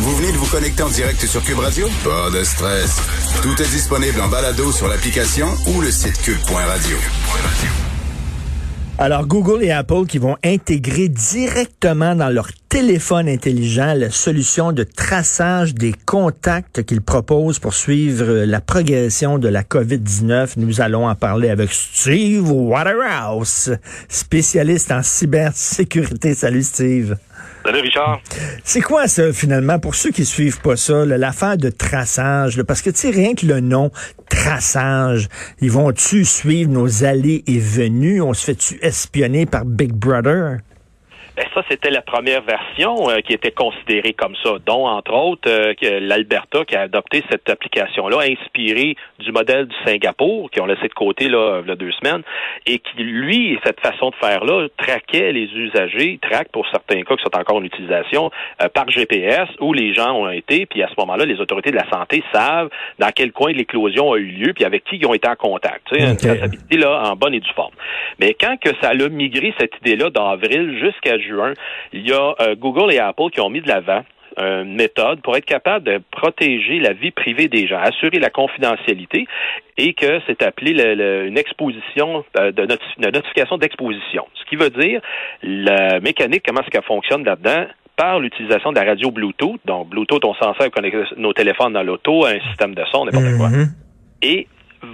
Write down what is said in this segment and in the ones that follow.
Vous venez de vous connecter en direct sur Cube Radio? Pas de stress. Tout est disponible en balado sur l'application ou le site cube.radio. Alors, Google et Apple qui vont intégrer directement dans leur téléphone intelligent la solution de traçage des contacts qu'ils proposent pour suivre la progression de la COVID-19. Nous allons en parler avec Steve Waterhouse, spécialiste en cybersécurité. Salut Steve. Salut Richard. C'est quoi ça finalement pour ceux qui suivent pas ça, l'affaire de traçage? parce que tu sais, rien que le nom traçage, ils vont-tu suivre nos allées et venues? On se fait-tu espionner par Big Brother? Ben, ça, c'était la première version euh, qui était considérée comme ça, dont, entre autres, euh, l'Alberta qui a adopté cette application-là, inspirée du modèle du Singapour, qui ont laissé de côté là, il y a deux semaines, et qui, lui, cette façon de faire-là, traquait les usagers, traque pour certains cas qui sont encore en utilisation, euh, par GPS, où les gens ont été, puis à ce moment-là, les autorités de la santé savent dans quel coin l'éclosion a eu lieu, puis avec qui ils ont été en contact. Tu sais, okay. Une là, en bonne et due forme. Mais quand que ça a migré, cette idée-là, d'avril jusqu'à juin, il y a euh, Google et Apple qui ont mis de l'avant une méthode pour être capable de protéger la vie privée des gens, assurer la confidentialité et que c'est appelé une exposition euh, de, notification d'exposition. Ce qui veut dire la mécanique, comment est-ce qu'elle fonctionne là-dedans, par l'utilisation de la radio Bluetooth. Donc, Bluetooth, on s'en sert pour connecter nos téléphones dans l'auto, un système de son, n'importe quoi. Mm-hmm. Et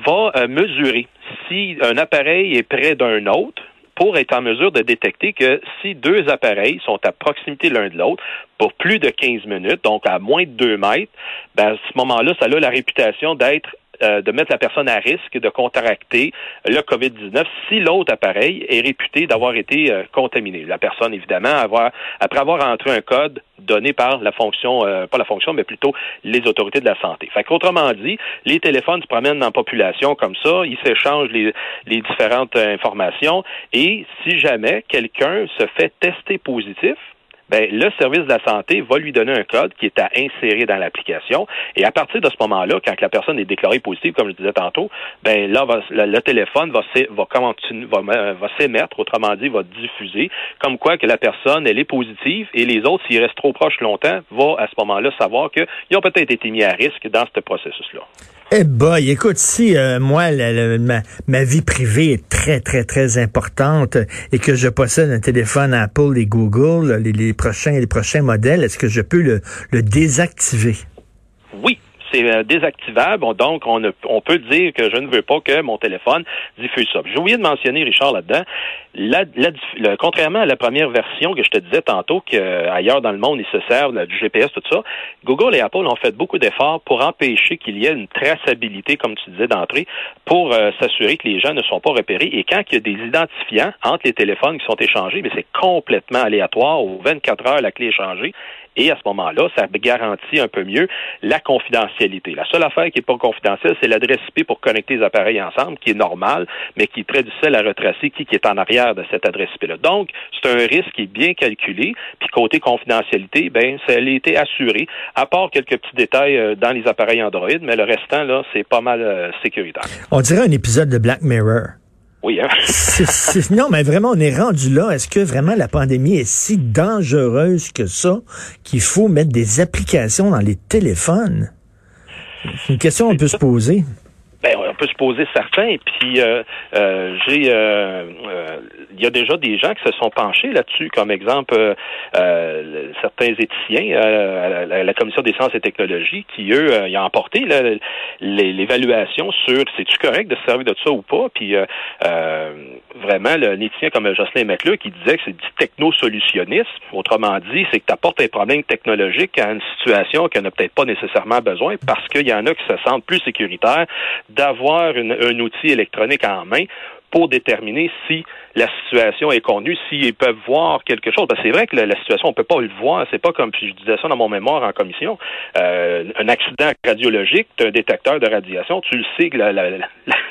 va euh, mesurer si un appareil est près d'un autre, pour être en mesure de détecter que si deux appareils sont à proximité l'un de l'autre pour plus de 15 minutes, donc à moins de 2 mètres, ben à ce moment-là, ça a la réputation d'être euh, de mettre la personne à risque de contracter le COVID-19 si l'autre appareil est réputé d'avoir été euh, contaminé. La personne, évidemment, avoir, après avoir entré un code donné par la fonction, euh, pas la fonction, mais plutôt les autorités de la santé. Fait qu'autrement dit, les téléphones se promènent dans la population comme ça, ils s'échangent les, les différentes informations et si jamais quelqu'un se fait tester positif, ben, le service de la santé va lui donner un code qui est à insérer dans l'application. Et à partir de ce moment-là, quand la personne est déclarée positive, comme je disais tantôt, ben là, le, téléphone va, va, va, s'émettre, autrement dit, va diffuser, comme quoi que la personne, elle est positive et les autres, s'ils restent trop proches longtemps, vont à ce moment-là savoir qu'ils ont peut-être été mis à risque dans ce processus-là. Eh boy, écoute, si euh, moi, ma, vie privée est très, très, très importante et que je possède un téléphone Apple et Google, les, prochains, les prochains modèles, est-ce que je peux le, le désactiver? C'est euh, désactivable. Donc, on, peut dire que je ne veux pas que mon téléphone diffuse ça. J'ai oublié de mentionner, Richard, là-dedans, contrairement à la première version que je te disais tantôt, qu'ailleurs dans le monde, ils se servent du GPS, tout ça, Google et Apple ont fait beaucoup d'efforts pour empêcher qu'il y ait une traçabilité, comme tu disais d'entrée, pour euh, s'assurer que les gens ne sont pas repérés. Et quand il y a des identifiants entre les téléphones qui sont échangés, mais c'est complètement aléatoire. Aux 24 heures, la clé est changée. Et à ce moment-là, ça garantit un peu mieux la confidentialité. La seule affaire qui n'est pas confidentielle, c'est l'adresse IP pour connecter les appareils ensemble, qui est normale, mais qui est très difficile à retracer qui, est en arrière de cette adresse IP-là. Donc, c'est un risque qui est bien calculé. Puis côté confidentialité, ben, ça a été assuré, à part quelques petits détails euh, dans les appareils Android, mais le restant, là, c'est pas mal euh, sécuritaire. On dirait un épisode de Black Mirror. Oui, hein? non, mais vraiment, on est rendu là. Est-ce que vraiment la pandémie est si dangereuse que ça qu'il faut mettre des applications dans les téléphones? C'est une question qu'on peut se poser. On peut se poser certains. Puis euh, euh, j'ai, euh, il y a déjà des gens qui se sont penchés là-dessus, comme exemple certains éthiciens à la, commission des sciences et technologies, qui eux, ils ont emporté l'évaluation sur c'est-tu correct de se servir de ça ou pas. Puis vraiment, un éthicien comme Jocelyn McLeod qui disait que c'est du technosolutionnisme. Autrement dit, c'est que tu apportes un problème technologique à une situation qui n'a peut-être pas nécessairement besoin parce qu'il y en a qui se sentent plus sécuritaires d'avoir un outil électronique en main pour déterminer si la situation est connue, s'ils peuvent voir quelque chose. Que c'est vrai que la, situation, on peut pas le voir. C'est pas comme, puis je disais ça dans mon mémoire en commission, euh, un accident radiologique, un détecteur de radiation, tu le sais que la, la,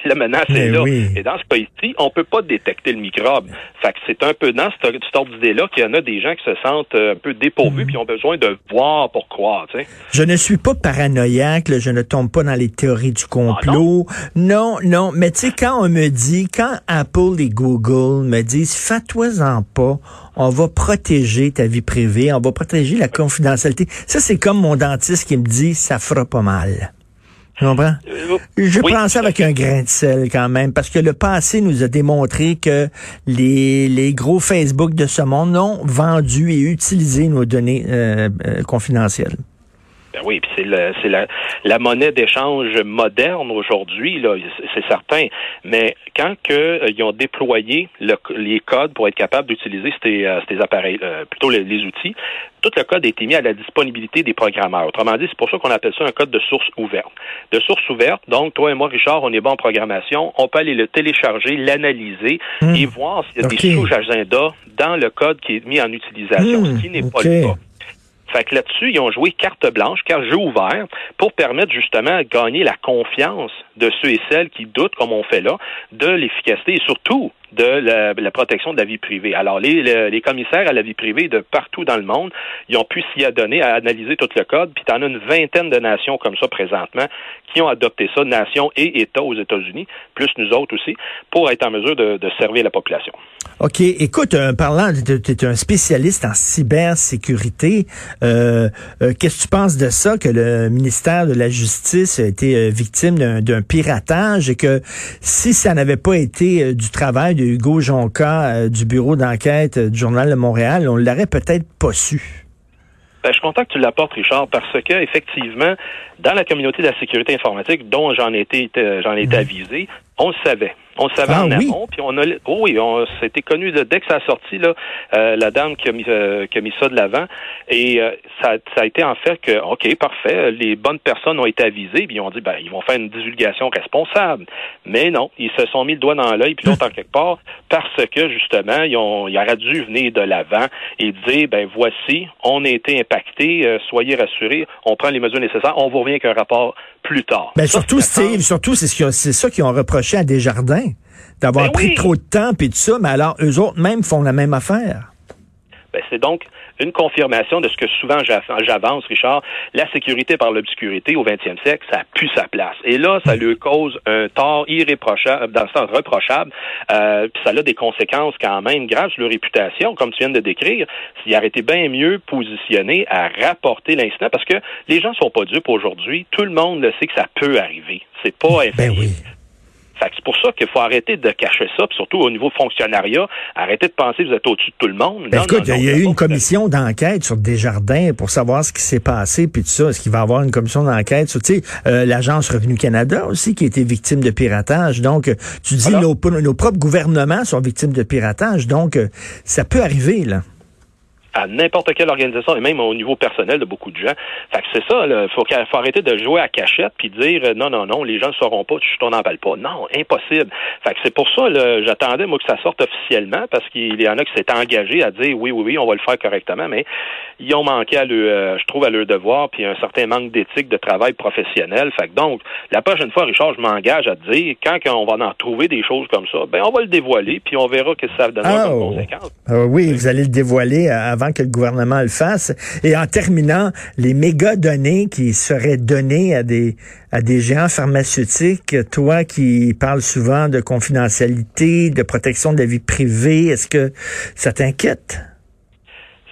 la menace est là. Et dans ce cas-ci, on peut pas détecter le microbe. Fait que c'est un peu dans cette, cette d'idée-là qu'il y en a des gens qui se sentent un peu dépourvus mm. puis ont besoin de voir pour croire. Tu sais. Je ne suis pas paranoïaque, je ne tombe pas dans les théories du complot. Ah, non? non, non, mais tu sais, quand on me dit, quand Apple et Google me disent, fais-toi-en pas, on va protéger ta vie privée, on va protéger la confidentialité. Ça, c'est comme mon dentiste qui me dit, ça fera pas mal. Tu comprends? Euh, Je prends ça avec un grain de sel quand même, parce que le passé nous a démontré que les, les gros Facebook de ce monde ont vendu et utilisé nos données euh, euh, confidentielles. Ben oui, puis c'est le, c'est la, la monnaie d'échange moderne aujourd'hui, là, c'est certain. Mais quand que euh, ils ont déployé le, les codes pour être capable d'utiliser ces, euh, ces appareils, euh, plutôt les, outils, tout le code a été mis à la disponibilité des programmeurs. Autrement dit, c'est pour ça qu'on appelle ça un code de source ouverte. De source ouverte, donc toi et moi, Richard, on est bon en programmation, on peut aller le télécharger, l'analyser hmm. et voir s'il y a des sous-agendas dans le code qui est mis en utilisation, hmm. ce qui n'est pas le cas. Fait que là-dessus, ils ont joué carte blanche, carte jeu ouvert, pour permettre justement de gagner la confiance de ceux et celles qui doutent, comme on fait là, de l'efficacité et surtout de la, protection de la vie privée. Alors, les, les, commissaires à la vie privée de partout dans le monde, ils ont pu s'y adonner à analyser tout le code, puis tu en as une vingtaine de nations comme ça présentement qui ont adopté ça, nations et États aux États-Unis, plus nous autres aussi, pour être en mesure de, de servir la population. OK. Écoute, euh, parlant, tu es un spécialiste en cybersécurité. Euh, euh, Qu'est-ce que tu penses de ça, que le ministère de la Justice a été euh, victime d'un piratage et que si ça n'avait pas été du travail Hugo Jonca du bureau d'enquête du Journal de Montréal, on l'aurait peut-être pas su? Ben, je suis content que tu l'apportes, Richard, parce que effectivement, dans la communauté de la sécurité informatique, dont j'en ai été, j'en ai été mhm. avisé, on le savait. On le savait ah en amont, puis on a, oh oui, on, c'était connu de, dès que ça a sorti là, euh, la dame qui a mis, euh, qui a mis ça de l'avant, et euh, ça, ça a été en fait que, ok, parfait, les bonnes personnes ont été avisées, puis ils ont dit, ben, ils vont faire une divulgation responsable, mais non, ils se sont mis le doigt dans l'œil, puis l'autre en quelque part, parce que justement, ils ont, ils auraient dû venir de l'avant et dire, ben, voici, on a été impacté, soyez rassurés, on prend les mesures nécessaires, on vous revient avec un rapport plus tard. Ben, surtout, Steve, surtout, c'est ce c'est ça qu'ils ont reproché à Desjardins d'avoir ben pris trop de temps et tout ça, mais alors eux autres même font la même affaire. Ben, c'est donc une confirmation de ce que souvent j'avance, Richard. La sécurité par l'obscurité au 20e siècle, ça plus sa place. Et là, ça lui cause un tort irréprochable, dans le sens reprochable, euh, puis ça a des conséquences quand même graves sur leur réputation, comme tu viens de décrire. S'il aurait été bien mieux positionné à rapporter l'incident, parce que les gens sont pas dupes aujourd'hui. Tout le monde le sait que ça peut arriver. C'est pas ben oui c'est pour ça qu'il faut arrêter de cacher ça, puis surtout au niveau fonctionnariat, arrêter de penser que vous êtes au-dessus de tout le monde. Ben écoute, il y a eu une commission d'enquête sur Desjardins pour savoir ce qui s'est passé, puis tout ça. Est-ce qu'il va y avoir une commission d'enquête sur, tu sais, euh, l'Agence Revenu Canada aussi qui a été victime de piratage? Donc, tu dis, nos, nos propres gouvernements sont victimes de piratage. Donc, euh, ça peut arriver, là à n'importe quelle organisation et même au niveau personnel de beaucoup de gens. Fait que c'est ça, il faut, faut, arrêter de jouer à cachette puis dire euh, non, non, non, les gens ne sauront pas, tu t'en appelles pas. Non, impossible. Fait que c'est pour ça, j'attendais, moi, que ça sorte officiellement parce qu'il y en a qui s'étaient engagés à dire oui, oui, oui, on va le faire correctement, mais ils ont manqué à le, euh, je trouve, à leur devoir, puis un certain manque d'éthique de travail professionnel. Fait que donc, la prochaine fois, Richard, je m'engage à dire, quand on va en trouver des choses comme ça, ben on va le dévoiler, puis on verra que ça donnera comme oh. conséquence. Ah oui, vous allez le dévoiler avant que le gouvernement le fasse. Et en terminant, les méga données qui seraient données à des à des géants pharmaceutiques, toi qui parles souvent de confidentialité, de protection de la vie privée, est-ce que ça t'inquiète?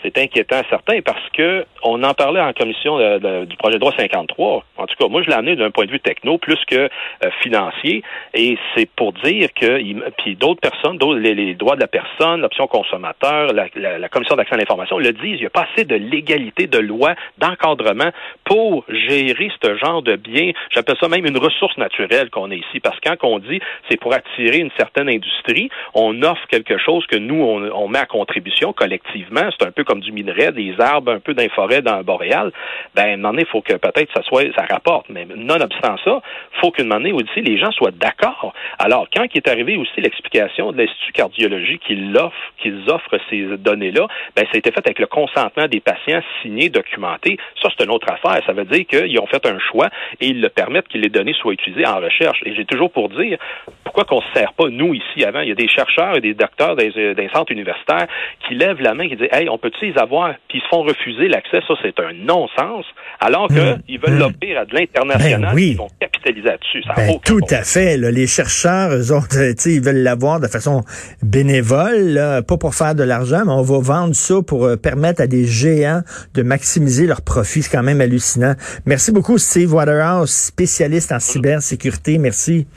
C'est inquiétant certain parce que on en parlait en commission du projet de droit 53. En tout cas, moi, je l'ai amené d'un point de vue techno plus que euh, financier. Et c'est pour dire que, puis d'autres personnes, les, droits de la personne, l'option consommateur, la, commission d'accès à l'information le disent. Il n'y a pas assez de légalité, de loi, d'encadrement pour gérer ce genre de biens. J'appelle ça même une ressource naturelle qu'on a ici. Parce que quand on dit c'est pour attirer une certaine industrie, on offre quelque chose que nous, on, on met à contribution collectivement. C'est un peu comme du minerai, des arbres, un peu d'un forêt dans le boréal, ben, à un moment donné, il faut que peut-être ça soit, ça rapporte. Mais nonobstant ça, faut qu'une donné aussi, les gens soient d'accord. Alors, quand il est arrivé aussi l'explication de l'Institut cardiologie qu'ils offrent, ces données-là, ben, ça a été fait avec le consentement des patients signés, documentés. Ça, c'est une autre affaire. Ça veut dire qu'ils ont fait un choix et ils le permettent que les données soient utilisées en recherche. Et j'ai toujours pour dire, pourquoi qu'on se sert pas, nous, ici, avant? Il y a des chercheurs et des docteurs des, des centres universitaires qui lèvent la main et qui disent, hey, on peut ces avoirs, puis ils se font refuser l'accès, ça c'est un non-sens, alors qu'ils Mmh. veulent Mmh. l'offrir à de l'international, Ben oui. ils vont capitaliser là-dessus. Ben, tout à fait. là. Les chercheurs, eux autres, ils veulent l'avoir de façon bénévole, là, pas pour faire de l'argent, mais on va vendre ça pour euh, permettre à des géants de maximiser leurs profits. C'est quand même hallucinant. Merci beaucoup, Steve Waterhouse, spécialiste en cybersécurité. Merci.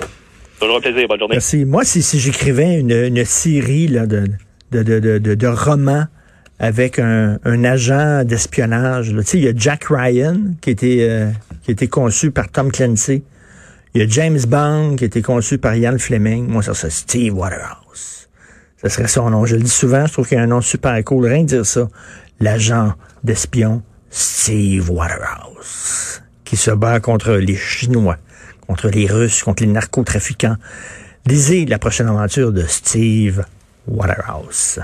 Toujours un plaisir. Bonne journée. Merci. Moi, si, si j'écrivais une, une série là, de, de, de, de, de romans avec un, agent d'espionnage, tu sais, il y a Jack Ryan qui a été, euh, qui conçu par Tom Clancy. Il y a James Bond qui a été conçu par Ian Fleming. Moi, ça, c'est Steve Waterhouse. Ça serait son nom. Je le dis souvent, je trouve qu'il y a un nom super cool. Rien de dire ça. L'agent d'espion Steve Waterhouse qui se bat contre les Chinois, contre les Russes, contre les narcotrafiquants. Lisez la prochaine aventure de Steve Waterhouse.